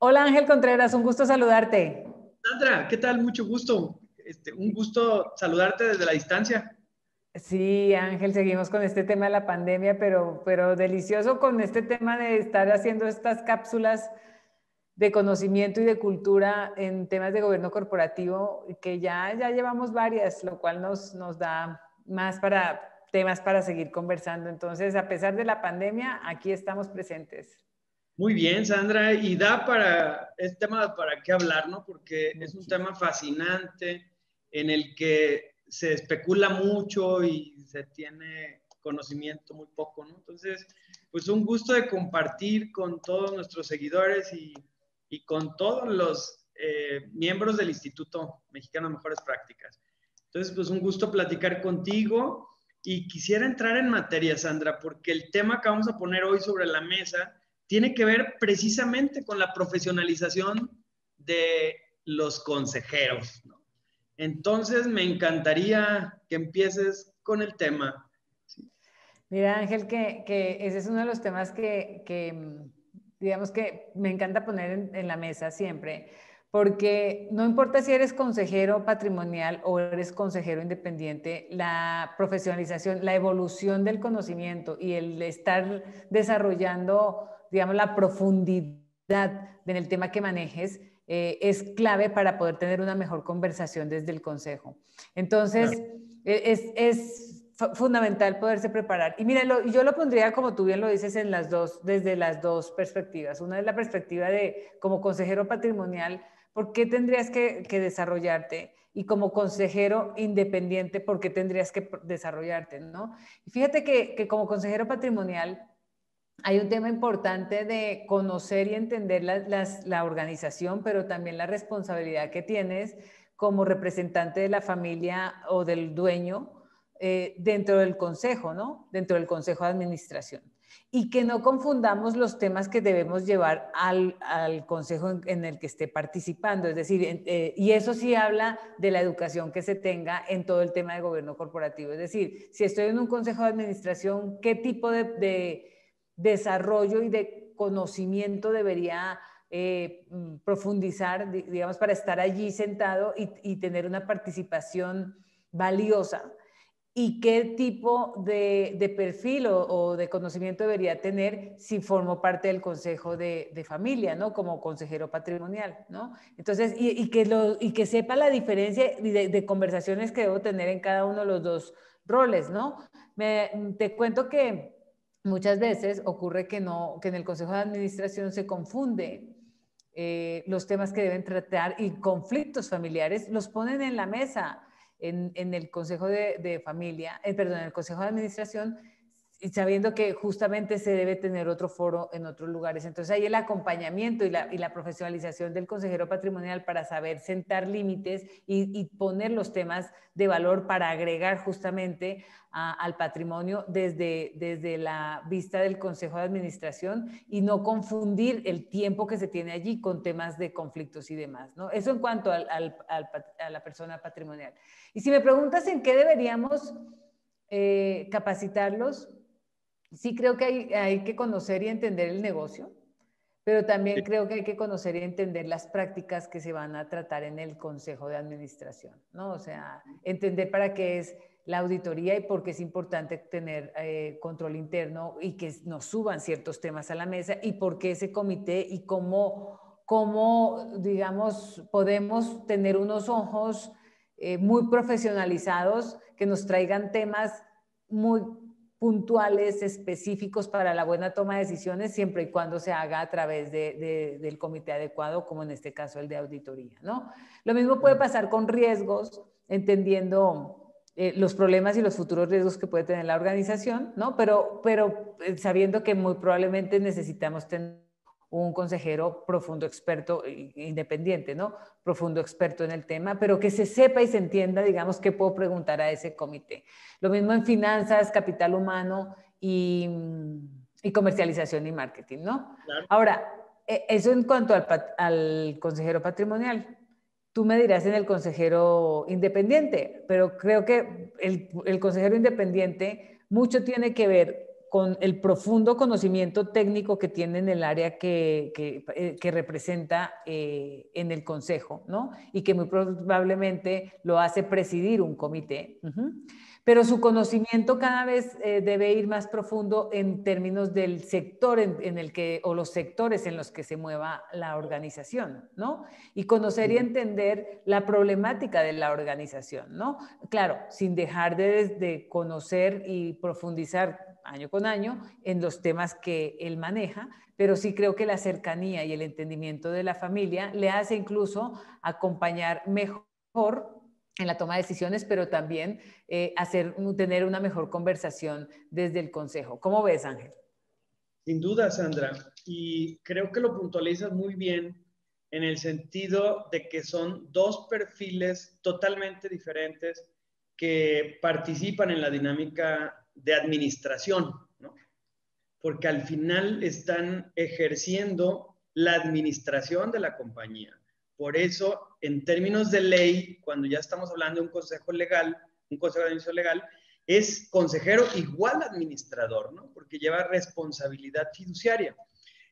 Hola Ángel Contreras, un gusto saludarte. Sandra, ¿qué tal? Mucho gusto. Este, un gusto saludarte desde la distancia. Sí, Ángel, seguimos con este tema de la pandemia, pero, pero delicioso con este tema de estar haciendo estas cápsulas de conocimiento y de cultura en temas de gobierno corporativo, que ya, ya llevamos varias, lo cual nos, nos da más para temas para seguir conversando. Entonces, a pesar de la pandemia, aquí estamos presentes. Muy bien, Sandra, y da para, este tema para qué hablar, ¿no? Porque es un tema fascinante en el que se especula mucho y se tiene conocimiento muy poco, ¿no? Entonces, pues un gusto de compartir con todos nuestros seguidores y, y con todos los eh, miembros del Instituto Mexicano de Mejores Prácticas. Entonces, pues un gusto platicar contigo y quisiera entrar en materia, Sandra, porque el tema que vamos a poner hoy sobre la mesa tiene que ver precisamente con la profesionalización de los consejeros. Entonces, me encantaría que empieces con el tema. Mira, Ángel, que, ese es uno de los temas que, digamos que me encanta poner en, la mesa siempre, porque no importa si eres consejero patrimonial o eres consejero independiente, la profesionalización, la evolución del conocimiento y el estar desarrollando digamos, la profundidad en el tema que manejes eh, es clave para poder tener una mejor conversación desde el consejo. Entonces, e, es, es, fundamental poderse preparar. Y mira, yo lo pondría, como tú bien lo dices, en las dos, desde las dos perspectivas. Una es la perspectiva de, como consejero patrimonial, ¿por qué tendrías que, que desarrollarte? Y como consejero independiente, ¿por qué tendrías que desarrollarte? ¿no? Y fíjate que, que como consejero patrimonial, hay un tema importante de conocer y entender la, organización, pero también la responsabilidad que tienes como representante de la familia o del dueño eh, dentro del consejo, ¿no? Dentro del consejo de administración. Y que no confundamos los temas que debemos llevar al, consejo en, el que esté participando. Es decir, eh, y eso sí habla de la educación que se tenga en todo el tema de gobierno corporativo. Es decir, si estoy en un consejo de administración, ¿qué tipo de desarrollo y de conocimiento debería eh, mm, profundizar, digamos, para estar allí sentado y, tener una participación valiosa? ¿Y qué tipo de, perfil o, de conocimiento debería tener si formo parte del consejo de, familia, ¿no? Como consejero patrimonial, ¿no? Entonces, y, que, lo, y que sepa la diferencia de, de, conversaciones que debo tener en cada uno de los dos roles, ¿no? Me, te cuento que muchas veces ocurre que, no, que en el Consejo de Administración se confunde eh, los temas que deben tratar y conflictos familiares los ponen en la mesa en, el Consejo de, Familia, eh, perdón, en el Consejo de Administración y sabiendo que justamente se debe tener otro foro en otros lugares. Entonces ahí el acompañamiento y la, y la profesionalización del consejero patrimonial para saber sentar límites y, y, poner los temas de valor para agregar justamente al patrimonio desde, desde la vista del consejo de administración y no confundir el tiempo que se tiene allí con temas de conflictos y demás. ¿no? Eso en cuanto al, al, a la persona patrimonial. Y si me preguntas en qué deberíamos eh, capacitarlos, sí creo que hay, hay, que conocer y entender el negocio, pero también creo que hay que conocer y entender las prácticas que se van a tratar en el Consejo de Administración, ¿no? O sea, entender para qué es la auditoría y por qué es importante tener eh, control interno y que nos suban ciertos temas a la mesa y por qué ese comité y cómo, cómo digamos, podemos tener unos ojos eh, muy profesionalizados que nos traigan temas muy puntuales, específicos para la buena toma de decisiones, siempre y cuando se haga a través del comité adecuado, como en este caso el de auditoría, ¿no? Lo mismo puede pasar con riesgos, entendiendo eh, los problemas y los futuros riesgos que puede tener la organización, ¿no? Pero, pero eh, sabiendo que muy probablemente necesitamos tener un consejero profundo experto, independiente, ¿no? Profundo experto en el tema, pero que se sepa y se entienda, digamos, qué puedo preguntar a ese comité. Lo mismo en finanzas, capital humano y, comercialización y marketing, ¿no? Ahora, e, eso en cuanto al, consejero patrimonial. Tú me dirás en el consejero independiente, pero creo que el, el consejero independiente mucho tiene que ver con el profundo conocimiento técnico que tiene en el área que, que, eh, representa eh, en el consejo, ¿no? Y que muy probablemente lo hace presidir un comité pero su conocimiento cada vez eh, debe ir más profundo en términos del sector en, el que, o los sectores en los que se mueva la organización, ¿no? Y conocer y entender la problemática de la organización, ¿no? Claro, sin dejar de, de conocer y profundizar año con año en los temas que él maneja, pero sí creo que la cercanía y el entendimiento de la familia le hace incluso acompañar mejor en la toma de decisiones, pero también eh, hacer, tener una mejor conversación desde el Consejo. ¿Cómo ves, Ángel? Sin duda, Sandra. Y creo que lo puntualizas muy bien en el sentido de que son dos perfiles totalmente diferentes que participan en la dinámica de administración, ¿no? porque al final están ejerciendo la administración de la compañía. Por eso, en términos de ley, cuando ya estamos hablando de un consejo legal, un consejo de administración legal, es consejero igual administrador, ¿no? Porque lleva responsabilidad fiduciaria.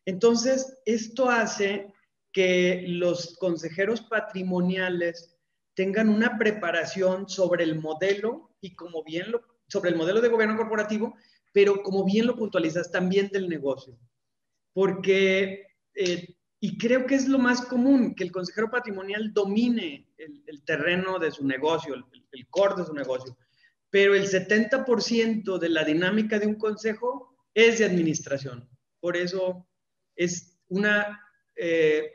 Entonces, esto hace que los consejeros patrimoniales tengan una preparación sobre el modelo y como bien lo, sobre el modelo de gobierno corporativo, pero como bien lo puntualizas, también del negocio. Porque eh, y creo que es lo más común, que el consejero patrimonial domine el, terreno de su negocio, el, el, core de su negocio. Pero el 70% de la dinámica de un consejo es de administración. Por eso es una eh,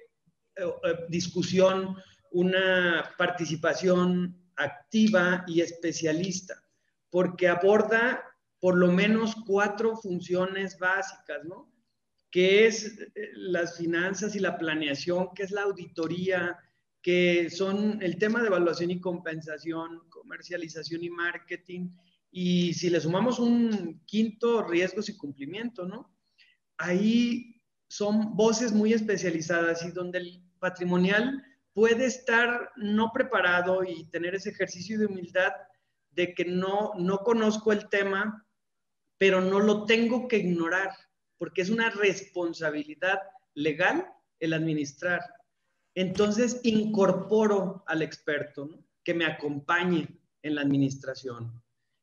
eh, discusión, una participación activa y especialista, porque aborda por lo menos cuatro funciones básicas, ¿no? que es eh, las finanzas y la planeación, que es la auditoría, que son el tema de evaluación y compensación, comercialización y marketing, y si le sumamos un quinto, riesgos y cumplimiento, ¿no? Ahí son voces muy especializadas y donde el patrimonial puede estar no preparado y tener ese ejercicio de humildad de que no, no conozco el tema, pero no lo tengo que ignorar porque es una responsabilidad legal el administrar. Entonces, incorporo al experto que me acompañe en la administración.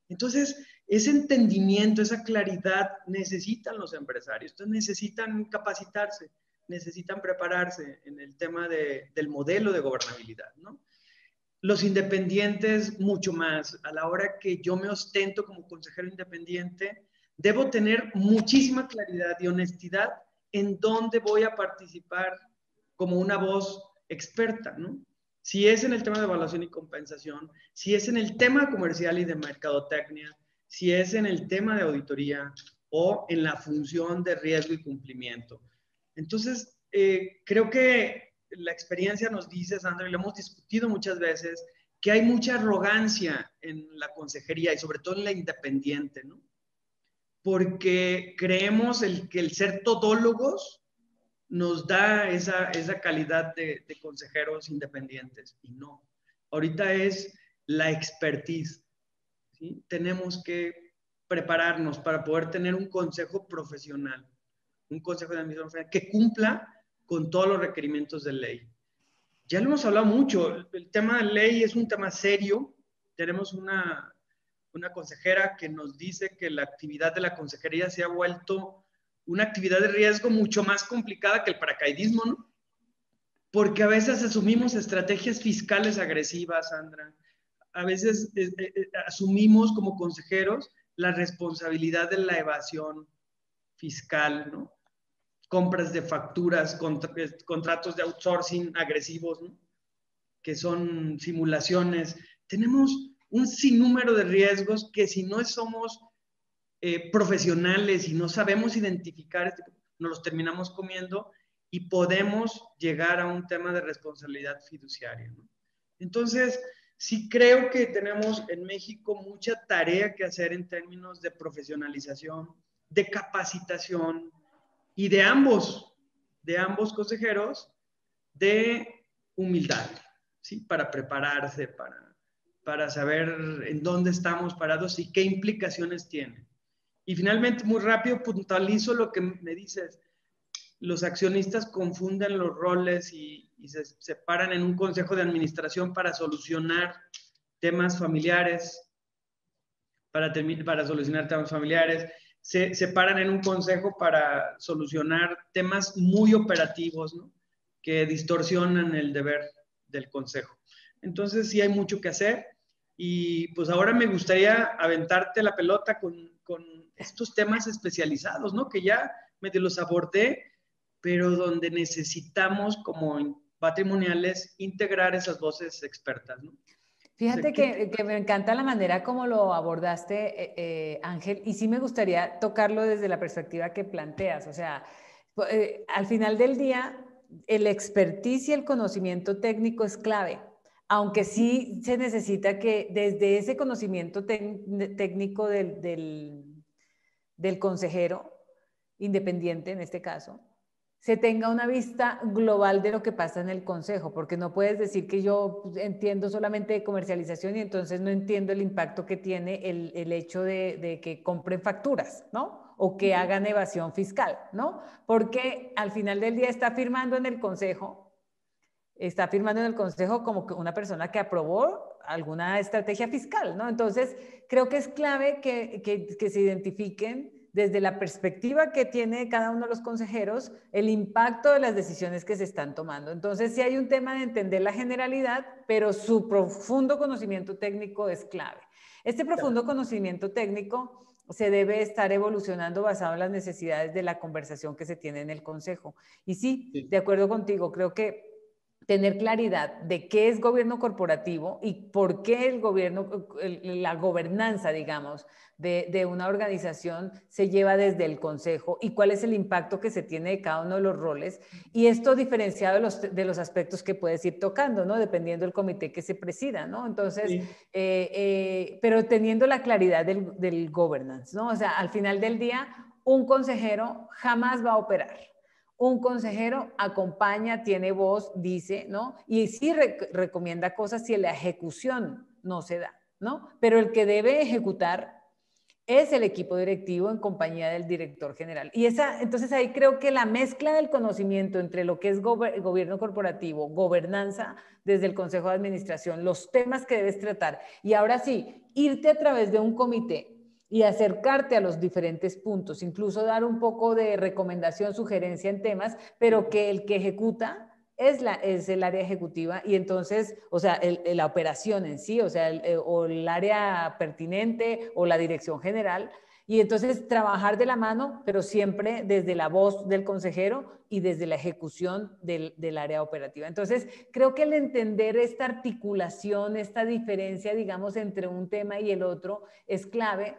Entonces, ese entendimiento, esa claridad necesitan los empresarios. Entonces, necesitan capacitarse, necesitan prepararse en el tema del modelo de gobernabilidad. Los independientes, mucho más. A la hora que yo me ostento como consejero independiente, debo tener muchísima claridad y honestidad en dónde voy a participar como una voz experta, ¿no? Si es en el tema de evaluación y compensación, si es en el tema comercial y de mercadotecnia, si es en el tema de auditoría o en la función de riesgo y cumplimiento. Entonces, eh, creo que la experiencia nos dice, Sandra, y lo hemos discutido muchas veces, que hay mucha arrogancia en la consejería y sobre todo en la independiente, ¿no? porque creemos el, que el ser todólogos nos da esa, calidad de, consejeros independientes y no. Ahorita es la expertise. Tenemos que prepararnos para poder tener un consejo profesional, un consejo de administración que cumpla con todos los requerimientos de ley. Ya lo hemos hablado mucho, el tema de ley es un tema serio, tenemos una, una consejera que nos dice que la actividad de la consejería se ha vuelto una actividad de riesgo mucho más complicada que el paracaidismo, ¿no? Porque a veces asumimos estrategias fiscales agresivas, Sandra. A veces eh, eh, eh, asumimos como consejeros la responsabilidad de la evasión fiscal, ¿no? Compras de facturas, contratos de outsourcing agresivos. Que son simulaciones. Tenemos un sinnúmero de riesgos que si no somos eh, profesionales y no sabemos identificar, este, nos los terminamos comiendo y podemos llegar a un tema de responsabilidad fiduciaria. Entonces, sí creo que tenemos en México mucha tarea que hacer en términos de profesionalización, de capacitación y de ambos, de ambos consejeros, de humildad, ¿sí? Para prepararse, para para saber en dónde estamos parados y qué implicaciones tiene. Y finalmente, muy rápido, puntualizo lo que me dices. Los accionistas confunden los roles y, se separan en un consejo de administración para solucionar temas familiares, para, para solucionar temas familiares, se separan en un consejo para solucionar temas muy operativos, ¿no? que distorsionan el deber del consejo. Entonces sí hay mucho que hacer y pues ahora me gustaría aventarte la pelota con, con estos temas especializados, ¿no? Que ya medio los abordé, pero donde necesitamos como patrimoniales integrar esas voces expertas, ¿no? Fíjate que, que, me encanta la manera como lo abordaste, eh, eh, Ángel, y sí me gustaría tocarlo desde la perspectiva que planteas. O sea, eh, al final del día, el expertise y el conocimiento técnico es clave, aunque sí se necesita que desde ese conocimiento técnico del, del, consejero, independiente en este caso, se tenga una vista global de lo que pasa en el consejo, porque no puedes decir que yo entiendo solamente de comercialización y entonces no entiendo el impacto que tiene el, el hecho de, de, que compren facturas, ¿no? o que hagan evasión fiscal, ¿no? Porque al final del día está firmando en el Consejo, está firmando en el Consejo como que una persona que aprobó alguna estrategia fiscal, ¿no? Entonces, creo que es clave que, que, se identifiquen desde la perspectiva que tiene cada uno de los consejeros el impacto de las decisiones que se están tomando. Entonces, sí hay un tema de entender la generalidad, pero su profundo conocimiento técnico es clave. Este profundo conocimiento técnico se debe estar evolucionando basado en las necesidades de la conversación que se tiene en el Consejo. Y sí, de acuerdo contigo, creo que tener claridad de qué es gobierno corporativo y por qué el gobierno, la gobernanza, digamos, de, una organización se lleva desde el consejo y cuál es el impacto que se tiene de cada uno de los roles. Y esto diferenciado de los, de los aspectos que puedes ir tocando, ¿no? Dependiendo del comité que se presida, ¿no? Entonces, eh, eh, pero teniendo la claridad del, del governance, ¿no? O sea, al final del día, un consejero jamás va a operar un consejero acompaña, tiene voz, dice, ¿no? Y sí recomienda cosas si la ejecución no se da, ¿no? Pero el que debe ejecutar es el equipo directivo en compañía del director general. Y esa, entonces ahí creo que la mezcla del conocimiento entre lo que es gobierno corporativo, gobernanza desde el Consejo de Administración, los temas que debes tratar y ahora sí, irte a través de un comité y acercarte a los diferentes puntos, incluso dar un poco de recomendación, sugerencia en temas, pero que el que ejecuta es, la, es el área ejecutiva y entonces, o sea, la operación en sí, o sea, el, eh, o el área pertinente o la dirección general. Y entonces trabajar de la mano, pero siempre desde la voz del consejero y desde la ejecución del, del, área operativa. Entonces, creo que el entender esta articulación, esta diferencia, digamos, entre un tema y el otro es clave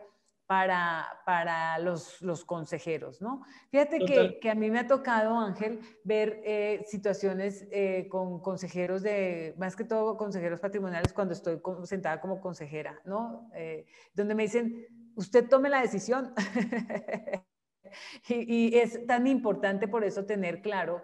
para, para los, los, consejeros, ¿no? Fíjate que, que, a mí me ha tocado, Ángel, ver eh, situaciones eh, con consejeros de, más que todo consejeros patrimoniales cuando estoy sentada como consejera, ¿no? Eh, donde me dicen, usted tome la decisión. y, y es tan importante por eso tener claro,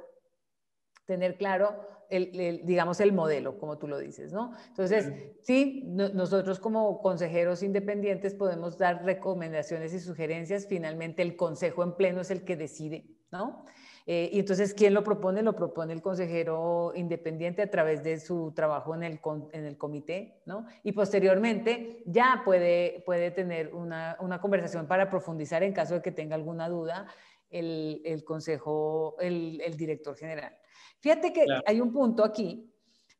tener claro el, digamos, el modelo, como tú lo dices, ¿no? Entonces, sí, nosotros como consejeros independientes podemos dar recomendaciones y sugerencias, finalmente el consejo en pleno es el que decide, ¿no? Eh, y entonces, ¿quién lo propone? Lo propone el consejero independiente a través de su trabajo en el, en el comité, ¿no? Y posteriormente ya puede, puede tener una, una conversación para profundizar en caso de que tenga alguna duda el, el consejo, el, el director general. Fíjate que hay un punto aquí,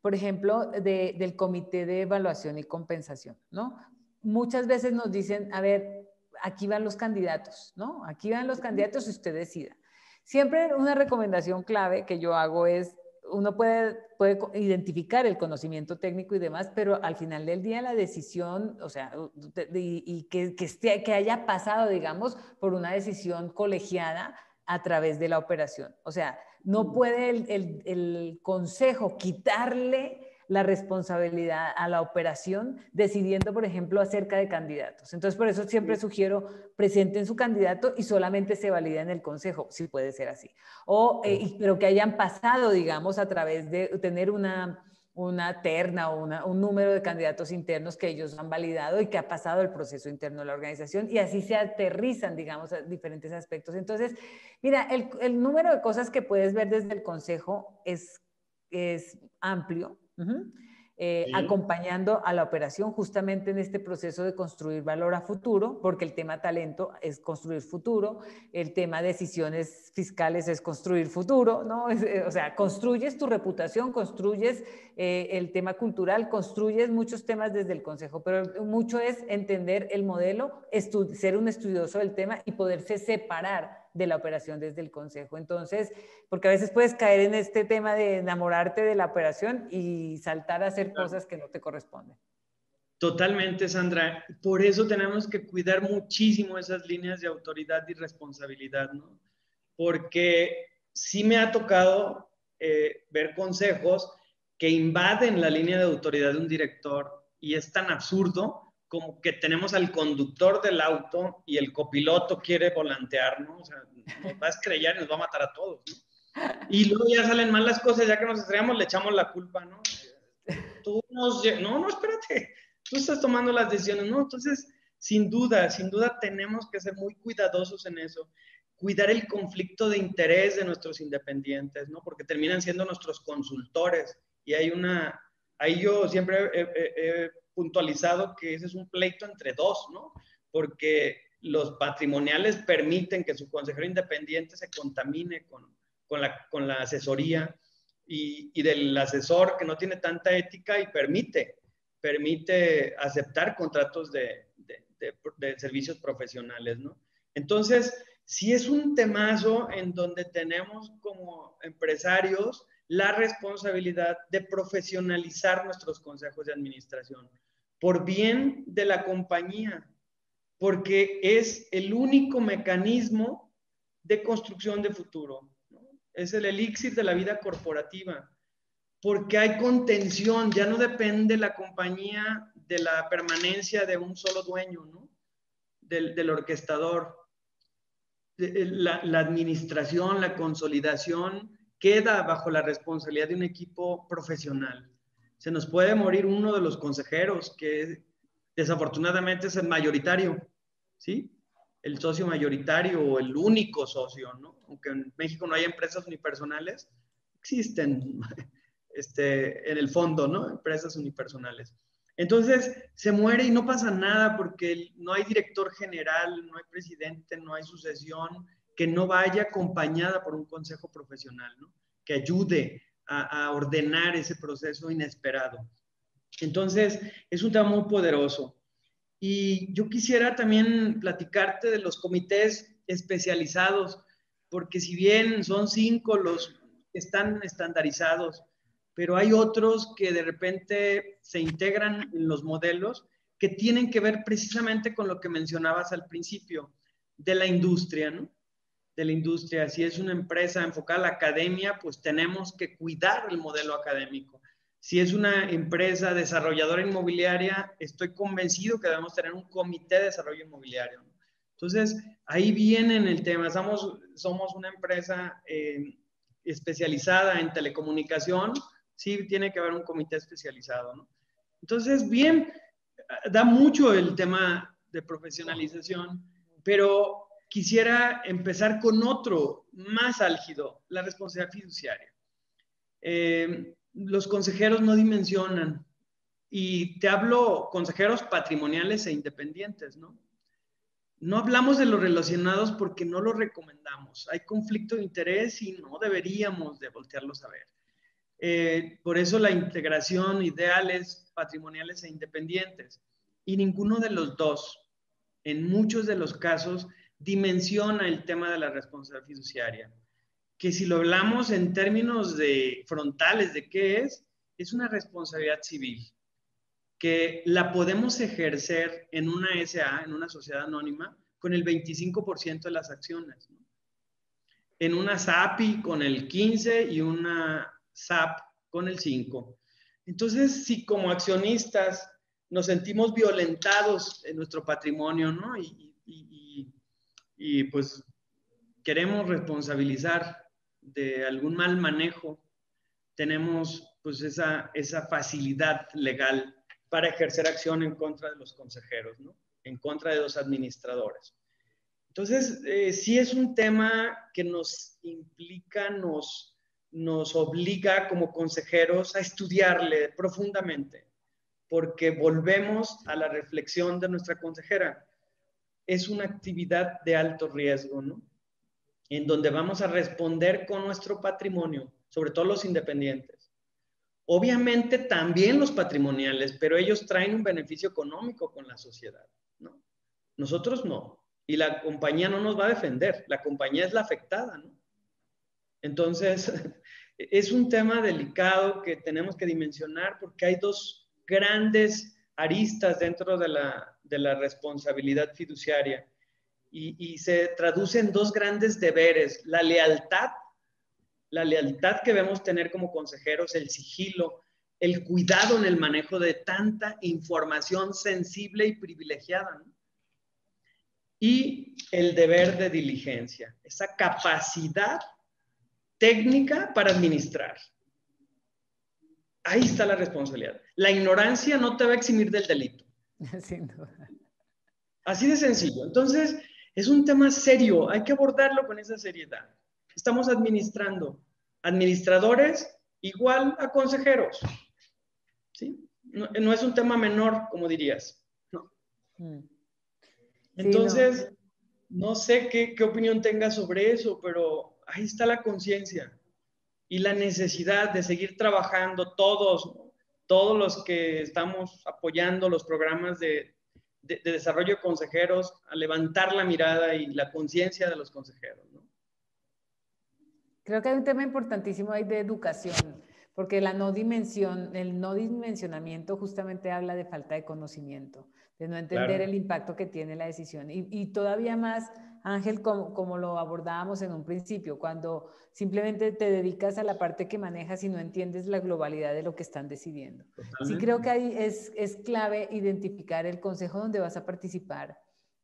por ejemplo, del comité de evaluación y compensación, ¿no? Muchas veces nos dicen, a ver, aquí van los candidatos, ¿no? Aquí van los candidatos y usted decida. Siempre una recomendación clave que yo hago es, uno puede, puede identificar el conocimiento técnico y demás, pero al final del día la decisión, o sea, y, que, que, esté, que haya pasado, digamos, por una decisión colegiada a través de la operación. O sea, no puede el, consejo quitarle la responsabilidad a la operación decidiendo, por ejemplo, acerca de candidatos. Entonces, por eso siempre sugiero presenten su candidato y solamente se valida en el consejo, si puede ser así. O, eh, pero que hayan pasado, digamos, a través de tener una, una terna o un número de candidatos internos que ellos han validado y que ha pasado el proceso interno de la organización y así se aterrizan, digamos, a diferentes aspectos. Entonces, mira, el, número de cosas que puedes ver desde el consejo es, es amplio. Eh, acompañando a la operación justamente en este proceso de construir valor a futuro, porque el tema talento es construir futuro, el tema decisiones fiscales es construir futuro, ¿no? Eh, o sea, construyes tu reputación, construyes eh, el tema cultural, construyes muchos temas desde el consejo, pero mucho es entender el modelo, ser un estudioso del tema y poderse separar de la operación desde el consejo. Entonces, porque a veces puedes caer en este tema de enamorarte de la operación y saltar a hacer cosas que no te corresponden. Totalmente, Sandra. Por eso tenemos que cuidar muchísimo esas líneas de autoridad y responsabilidad, ¿no? Porque sí me ha tocado eh, ver consejos que invaden la línea de autoridad de un director y es tan absurdo como que tenemos al conductor del auto y el copiloto quiere volantear, ¿no? O sea, nos va a estrellar y nos va a matar a todos, ¿no? Y luego ya salen mal las cosas, ya que nos estrellamos, le echamos la culpa, ¿no? Tú nos... No, no, espérate, tú estás tomando las decisiones, ¿no? Entonces, sin duda, sin duda tenemos que ser muy cuidadosos en eso, cuidar el conflicto de interés de nuestros independientes, ¿no? Porque terminan siendo nuestros consultores y hay una... Ahí yo siempre he puntualizado que ese es un pleito entre dos, ¿no? Porque los patrimoniales permiten que su consejero independiente se contamine con, con, la, con la, asesoría y, y, del asesor que no tiene tanta ética y permite, permite aceptar contratos de, de, de servicios profesionales, ¿no? Entonces, si es un temazo en donde tenemos como empresarios la responsabilidad de profesionalizar nuestros consejos de administración por bien de la compañía, porque es el único mecanismo de construcción de futuro. Es el elixir de la vida corporativa, porque hay contención, ya no depende la compañía de la permanencia de un solo dueño, del, del orquestador. La, la administración, la consolidación queda bajo la responsabilidad de un equipo profesional se nos puede morir uno de los consejeros, que desafortunadamente es el mayoritario, ¿sí? El socio mayoritario o el único socio, ¿no? Aunque en México no hay empresas unipersonales, existen este, en el fondo, ¿no? Empresas unipersonales. Entonces, se muere y no pasa nada porque no hay director general, no hay presidente, no hay sucesión que no vaya acompañada por un consejo profesional, ¿no? Que ayude a, ordenar ese proceso inesperado. Entonces, es un tema muy poderoso. Y yo quisiera también platicarte de los comités especializados, porque si bien son cinco los que están estandarizados, pero hay otros que de repente se integran en los modelos que tienen que ver precisamente con lo que mencionabas al principio de la industria, ¿no? De la industria. Si es una empresa enfocada a la academia, pues tenemos que cuidar el modelo académico. Si es una empresa desarrolladora inmobiliaria, estoy convencido que debemos tener un comité de desarrollo inmobiliario. Entonces, ahí viene el tema. Somos, somos una empresa eh, especializada en telecomunicación, sí tiene que haber un comité especializado. Entonces, bien, da mucho el tema de profesionalización, pero quisiera empezar con otro más álgido, la responsabilidad fiduciaria. Eh, los consejeros no dimensionan y te hablo consejeros patrimoniales e independientes, ¿no? No hablamos de los relacionados porque no los recomendamos. Hay conflicto de interés y no deberíamos de voltearlos a ver. Eh, por eso la integración ideal es patrimoniales e independientes. Y ninguno de los dos, en muchos de los casos, dimensiona el tema de la responsabilidad fiduciaria, que si lo hablamos en términos de frontales de qué es, es una responsabilidad civil, que la podemos ejercer en una SA, en una sociedad anónima, con el 25% de las acciones. En una SAPI con el 15 y una SAP con el 5. Entonces, si como accionistas nos sentimos violentados en nuestro patrimonio, ¿no? Pues queremos responsabilizar de algún mal manejo tenemos pues esa, esa facilidad legal para ejercer acción en contra de los consejeros, ¿no? en contra de los administradores. Entonces, eh, sí es un tema que nos implica, nos, nos obliga como consejeros a estudiarle profundamente, porque volvemos a la reflexión de nuestra consejera. Es una actividad de alto riesgo, ¿no? En donde vamos a responder con nuestro patrimonio, sobre todo los independientes. Obviamente también los patrimoniales, pero ellos traen un beneficio económico con la sociedad, ¿no? Nosotros no. Y la compañía no nos va a defender, la compañía es la afectada, ¿no? Entonces, es un tema delicado que tenemos que dimensionar porque hay dos grandes aristas dentro de la, de la responsabilidad fiduciaria y, se traduce en dos grandes deberes, la lealtad, la lealtad que debemos tener como consejeros, el sigilo, el cuidado en el manejo de tanta información sensible y privilegiada, y el deber de diligencia, esa capacidad técnica para administrar. Ahí está la responsabilidad. La ignorancia no te va a eximir del delito. Sin duda. Así de sencillo. Entonces, es un tema serio, hay que abordarlo con esa seriedad. Estamos administrando. Administradores igual a consejeros. ¿Sí? No, es un tema menor, como dirías. No. Mm. Entonces, no. sé qué, qué opinión tengas sobre eso, pero ahí está la conciencia y la necesidad de seguir trabajando todos, todos los que estamos apoyando los programas de, de, desarrollo de consejeros, a levantar la mirada y la conciencia de los consejeros. Creo que hay un tema importantísimo ahí de educación, porque la no dimensión, el no dimensionamiento justamente habla de falta de conocimiento, de no entender el impacto que tiene la decisión. Y, y todavía más Ángel, como, lo abordábamos en un principio, cuando simplemente te dedicas a la parte que manejas y no entiendes la globalidad de lo que están decidiendo. Sí creo que ahí es, es clave identificar el consejo donde vas a participar,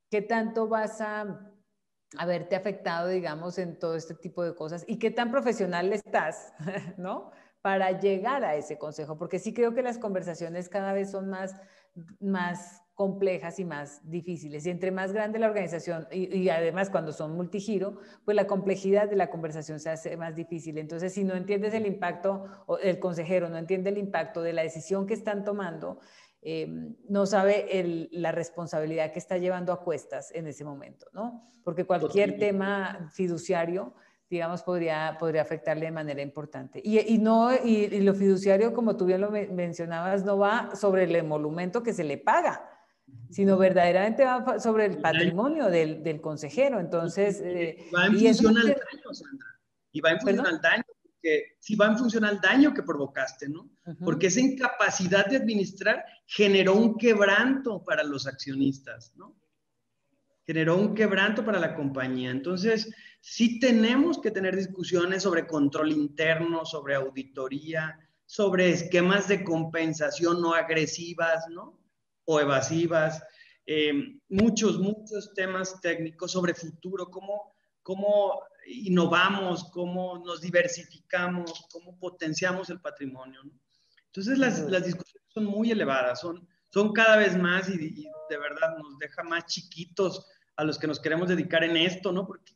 qué tanto vas a haberte afectado, digamos, en todo este tipo de cosas y qué tan profesional estás, ¿no? Para llegar a ese consejo, porque sí creo que las conversaciones cada vez son más, más complejas y más difíciles. Y entre más grande la organización, y, además cuando son multigiro, pues la complejidad de la conversación se hace más difícil. Entonces, si no entiendes el impacto, o el consejero no entiende el impacto de la decisión que están tomando, eh, no sabe la responsabilidad que está llevando a cuestas en ese momento, ¿no? Porque cualquier tema fiduciario digamos, podría, podría afectarle de manera importante. Y, y no, y, y, lo fiduciario, como tú bien lo mencionabas, no va sobre el emolumento que se le paga, sino verdaderamente va sobre el patrimonio del, del consejero. Entonces, eh, va en función al daño, Sandra. Y va en función al daño, porque si va en función al daño que provocaste, ¿no? Porque esa incapacidad de administrar generó un quebranto para los accionistas, ¿no? Generó un quebranto para la compañía. Entonces, sí tenemos que tener discusiones sobre control interno, sobre auditoría, sobre esquemas de compensación no agresivas, ¿no? o evasivas, eh, muchos, muchos temas técnicos sobre futuro, cómo, cómo innovamos, cómo nos diversificamos, cómo potenciamos el patrimonio. Entonces las, las, discusiones son muy elevadas, son, son cada vez más y, y, de verdad nos deja más chiquitos a los que nos queremos dedicar en esto, ¿no? Porque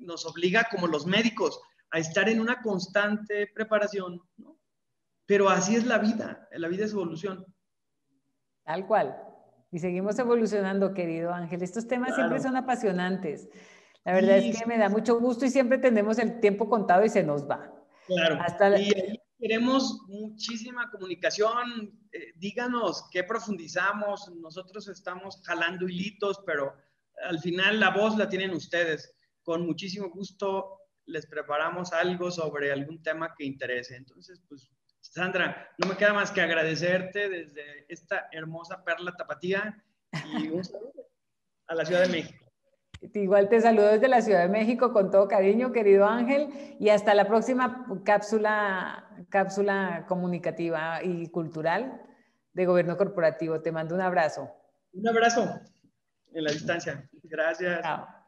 nos obliga como los médicos a estar en una constante preparación, ¿no? Pero así es la vida, la vida es evolución. Tal cual. Y seguimos evolucionando, querido Ángel. Estos temas siempre son apasionantes. La verdad es que me da mucho gusto y siempre tenemos el tiempo contado y se nos va. Claro. Hasta y ahí queremos muchísima comunicación. Eh, díganos qué profundizamos. Nosotros estamos jalando hilitos, pero al final la voz la tienen ustedes. Con muchísimo gusto les preparamos algo sobre algún tema que interese. Entonces, pues Sandra, no me queda más que agradecerte desde esta hermosa perla tapatía y un saludo a la Ciudad de México. Igual te saludo desde la Ciudad de México con todo cariño, querido Ángel, y hasta la próxima cápsula, cápsula comunicativa y cultural de Gobierno Corporativo. Te mando un abrazo. Un abrazo en la distancia. Gracias. Chao.